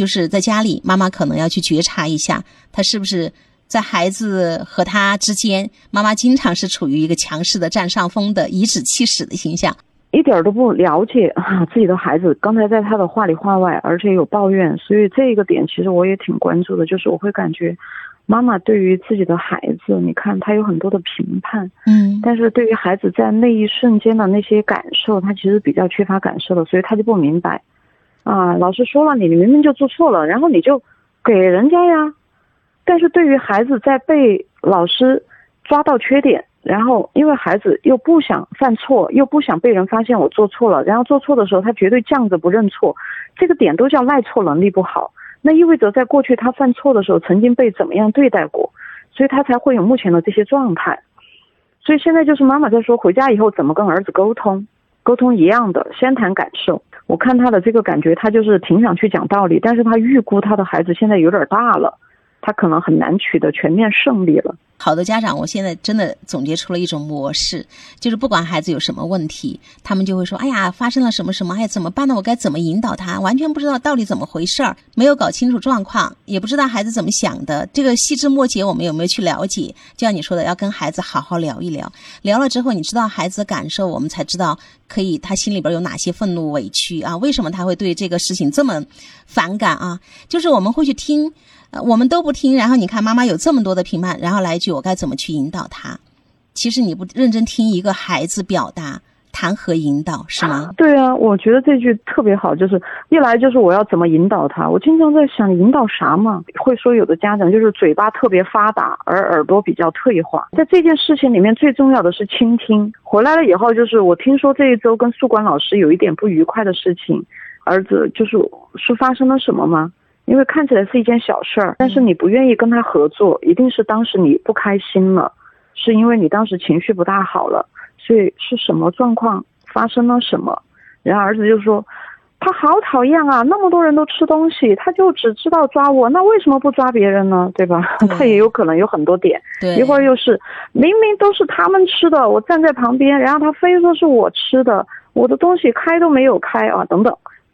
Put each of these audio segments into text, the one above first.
就是在家里，妈妈可能要去觉察一下，他是不是在孩子和他之间，妈妈经常是处于一个强势的占上风的颐指气使的形象。一点都不了解啊自己的孩子，刚才在他的话里话外，而且有抱怨，所以这个点其实我也挺关注的，就是我会感觉，妈妈对于自己的孩子，你看他有很多的评判，嗯但是对于孩子在那一瞬间的那些感受，他其实比较缺乏感受的，所以他就不明白，啊，老师说了你，你明明就做错了，然后你就给人家呀，但是对于孩子在被老师抓到缺点。然后，因为孩子又不想犯错，又不想被人发现我做错了，然后做错的时候他绝对犟着不认错，这个点都叫赖错能力不好。那意味着在过去他犯错的时候曾经被怎么样对待过，所以他才会有目前的这些状态。所以现在就是妈妈在说，回家以后怎么跟儿子沟通，沟通一样的，先谈感受。我看他的这个感觉，他就是挺想去讲道理，但是他预估他的孩子现在有点大了，他可能很难取得全面胜利了。好多家长，我现在真的总结出了一种模式，就是不管孩子有什么问题，他们就会说：“哎呀，发生了什么什么，哎，怎么办呢？我该怎么引导他？完全不知道到底怎么回事儿，没有搞清楚状况，也不知道孩子怎么想的。这个细枝末节，我们有没有去了解？就像你说的，要跟孩子好好聊一聊。聊了之后，你知道孩子的感受，我们才知道可以他心里边有哪些愤怒、委屈啊？为什么他会对这个事情这么反感啊？就是我们会去听。”呃，我们都不听，然后你看妈妈有这么多的评判，然后来一句我该怎么去引导他？其实你不认真听一个孩子表达，谈何引导是吗？对啊，我觉得这句特别好，就是一来就是我要怎么引导他。我经常在想引导啥嘛？会说有的家长就是嘴巴特别发达，而耳朵比较退化。在这件事情里面，最重要的是倾听。回来了以后，就是我听说这一周跟宿管老师有一点不愉快的事情，儿子就是是发生了什么吗？因为看起来是一件小事儿，但是你不愿意跟他合作，一定是当时你不开心了，是因为你当时情绪不大好了，所以是什么状况发生了什么？然后儿子就说，他好讨厌啊，那么多人都吃东西，他就只知道抓我，那为什么不抓别人呢？对吧？他也有可能有很多点，一会儿又是明明都是他们吃的，我站在旁边，然后他非说是我吃的，我的东西开都没有开啊，等等，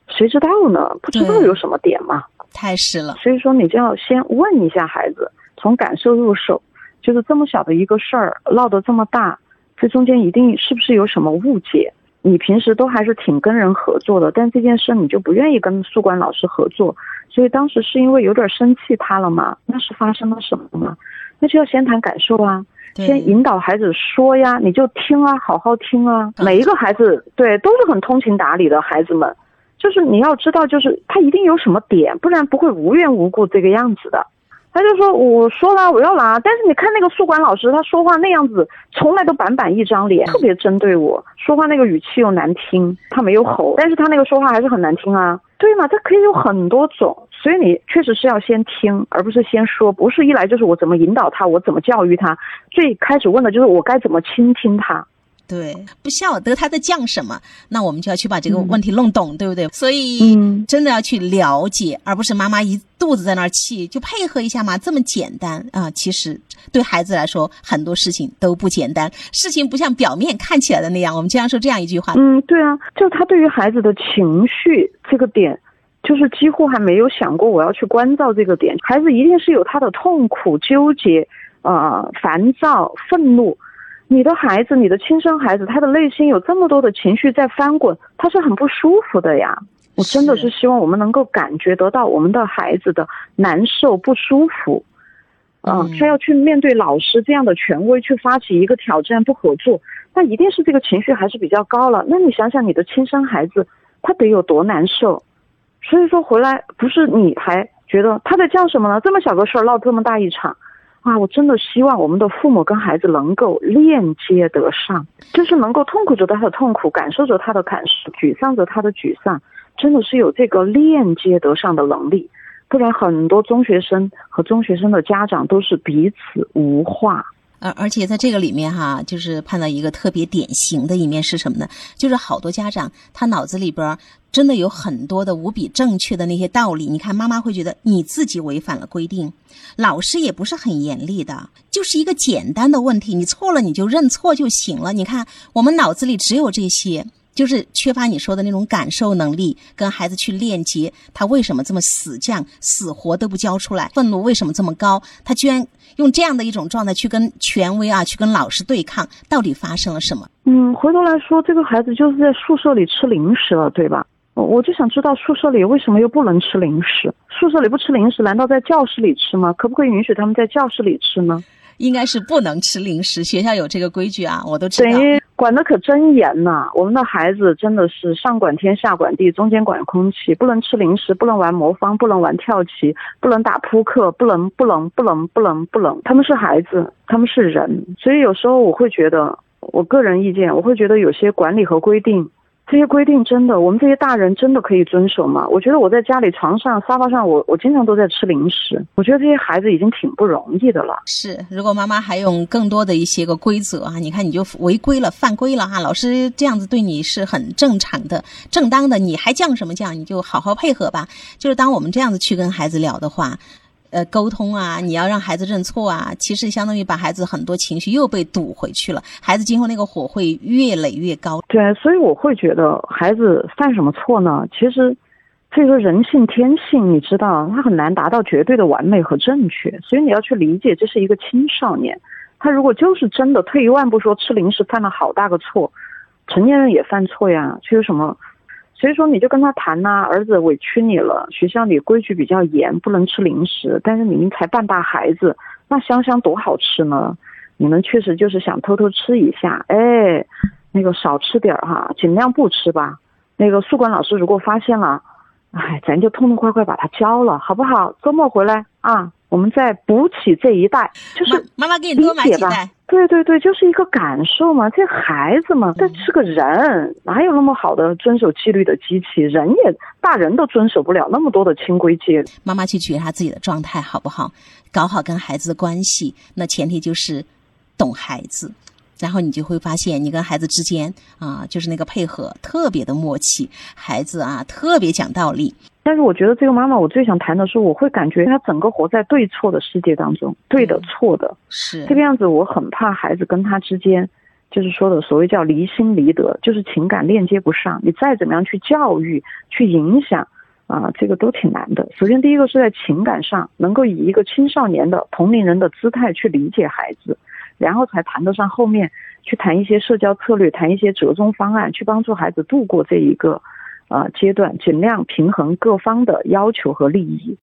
谁知道呢？不知道有什么点嘛。太是了，所以说你就要先问一下孩子，从感受入手，就是这么小的一个事儿闹得这么大，这中间一定是不是有什么误解？你平时都还是挺跟人合作的，但这件事你就不愿意跟宿管老师合作，所以当时是因为有点生气他了吗？那是发生了什么吗？那就要先谈感受啊，先引导孩子说呀，你就听啊，好好听啊。每一个孩子对都是很通情达理的孩子们。就是你要知道，就是他一定有什么点，不然不会无缘无故这个样子的。他就说：“我说了我要拿，但是你看那个宿管老师，他说话那样子，从来都板板一张脸，特别针对我，说话那个语气又难听。他没有吼，但是他那个说话还是很难听啊。对嘛？他可以有很多种，所以你确实是要先听，而不是先说。不是一来就是我怎么引导他，我怎么教育他。最开始问的就是我该怎么倾听他。”对，不晓得他在讲什么，那我们就要去把这个问题弄懂，嗯、对不对？所以真的要去了解，而不是妈妈一肚子在那儿气，就配合一下嘛，这么简单啊！其实对孩子来说，很多事情都不简单，事情不像表面看起来的那样。我们经常说这样一句话，嗯，对啊，就他对于孩子的情绪这个点，就是几乎还没有想过我要去关照这个点。孩子一定是有他的痛苦、纠结、呃、烦躁、愤怒。你的孩子，你的亲生孩子，他的内心有这么多的情绪在翻滚，他是很不舒服的呀。我真的是希望我们能够感觉得到我们的孩子的难受、不舒服。嗯，他要去面对老师这样的权威，去发起一个挑战，不合作，那一定是这个情绪还是比较高了。那你想想，你的亲生孩子，他得有多难受？所以说回来，不是你还觉得他在叫什么呢？这么小个事儿闹这么大一场。啊，我真的希望我们的父母跟孩子能够链接得上，就是能够痛苦着他的痛苦，感受着他的感受，沮丧着他的沮丧，真的是有这个链接得上的能力，不然很多中学生和中学生的家长都是彼此无话。而而且在这个里面哈，就是看到一个特别典型的一面是什么呢？就是好多家长他脑子里边真的有很多的无比正确的那些道理。你看妈妈会觉得你自己违反了规定，老师也不是很严厉的，就是一个简单的问题，你错了你就认错就行了。你看我们脑子里只有这些，就是缺乏你说的那种感受能力，跟孩子去链接，他为什么这么死犟，死活都不交出来，愤怒为什么这么高，他居然用这样的一种状态去跟权威啊，去跟老师对抗，到底发生了什么？嗯，回头来说，这个孩子就是在宿舍里吃零食了，对吧？我就想知道宿舍里为什么又不能吃零食？宿舍里不吃零食，难道在教室里吃吗？可不可以允许他们在教室里吃呢？应该是不能吃零食，学校有这个规矩啊，我都知道。等于管的可真严呐！我们的孩子真的是上管天下管地，中间管空气，不能吃零食，不能玩魔方，不能玩跳棋，不能打扑克，不能不能不能不能不能。他们是孩子，他们是人，所以有时候我会觉得，我个人意见，我会觉得有些管理和规定。这些规定真的，我们这些大人真的可以遵守吗？我觉得我在家里床上、沙发上，我我经常都在吃零食。我觉得这些孩子已经挺不容易的了。是，如果妈妈还用更多的一些个规则啊，你看你就违规了、犯规了哈，老师这样子对你是很正常的、正当的，你还犟什么犟？你就好好配合吧。就是当我们这样子去跟孩子聊的话。呃，沟通啊，你要让孩子认错啊，其实相当于把孩子很多情绪又被堵回去了，孩子今后那个火会越垒越高。对，所以我会觉得孩子犯什么错呢？其实，这个人性天性，你知道，他很难达到绝对的完美和正确，所以你要去理解，这是一个青少年，他如果就是真的退一万步说，吃零食犯了好大个错，成年人也犯错呀，这有什么？所以说，你就跟他谈呐，儿子委屈你了，学校里规矩比较严，不能吃零食。但是你们才半大孩子，那香香多好吃呢！你们确实就是想偷偷吃一下，哎，那个少吃点哈，尽量不吃吧。那个宿管老师如果发现了，哎，咱就痛痛快快把他交了，好不好？周末回来啊。我们再补起这一袋，就是妈妈给你多买几袋。对对对，就是一个感受嘛。这孩子嘛，他是个人，哪有那么好的遵守纪律的机器？人也大人都遵守不了那么多的清规戒律。妈妈去觉察自己的状态好不好？搞好跟孩子的关系，那前提就是懂孩子，然后你就会发现，你跟孩子之间啊，就是那个配合特别的默契，孩子啊特别讲道理。但是我觉得这个妈妈，我最想谈的是，我会感觉她整个活在对错的世界当中，对的错的，是这个样子。我很怕孩子跟她之间，就是说的所谓叫离心离德，就是情感链接不上。你再怎么样去教育、去影响，啊，这个都挺难的。首先，第一个是在情感上能够以一个青少年的同龄人的姿态去理解孩子，然后才谈得上后面去谈一些社交策略，谈一些折中方案，去帮助孩子度过这一个。呃，阶段尽量平衡各方的要求和利益。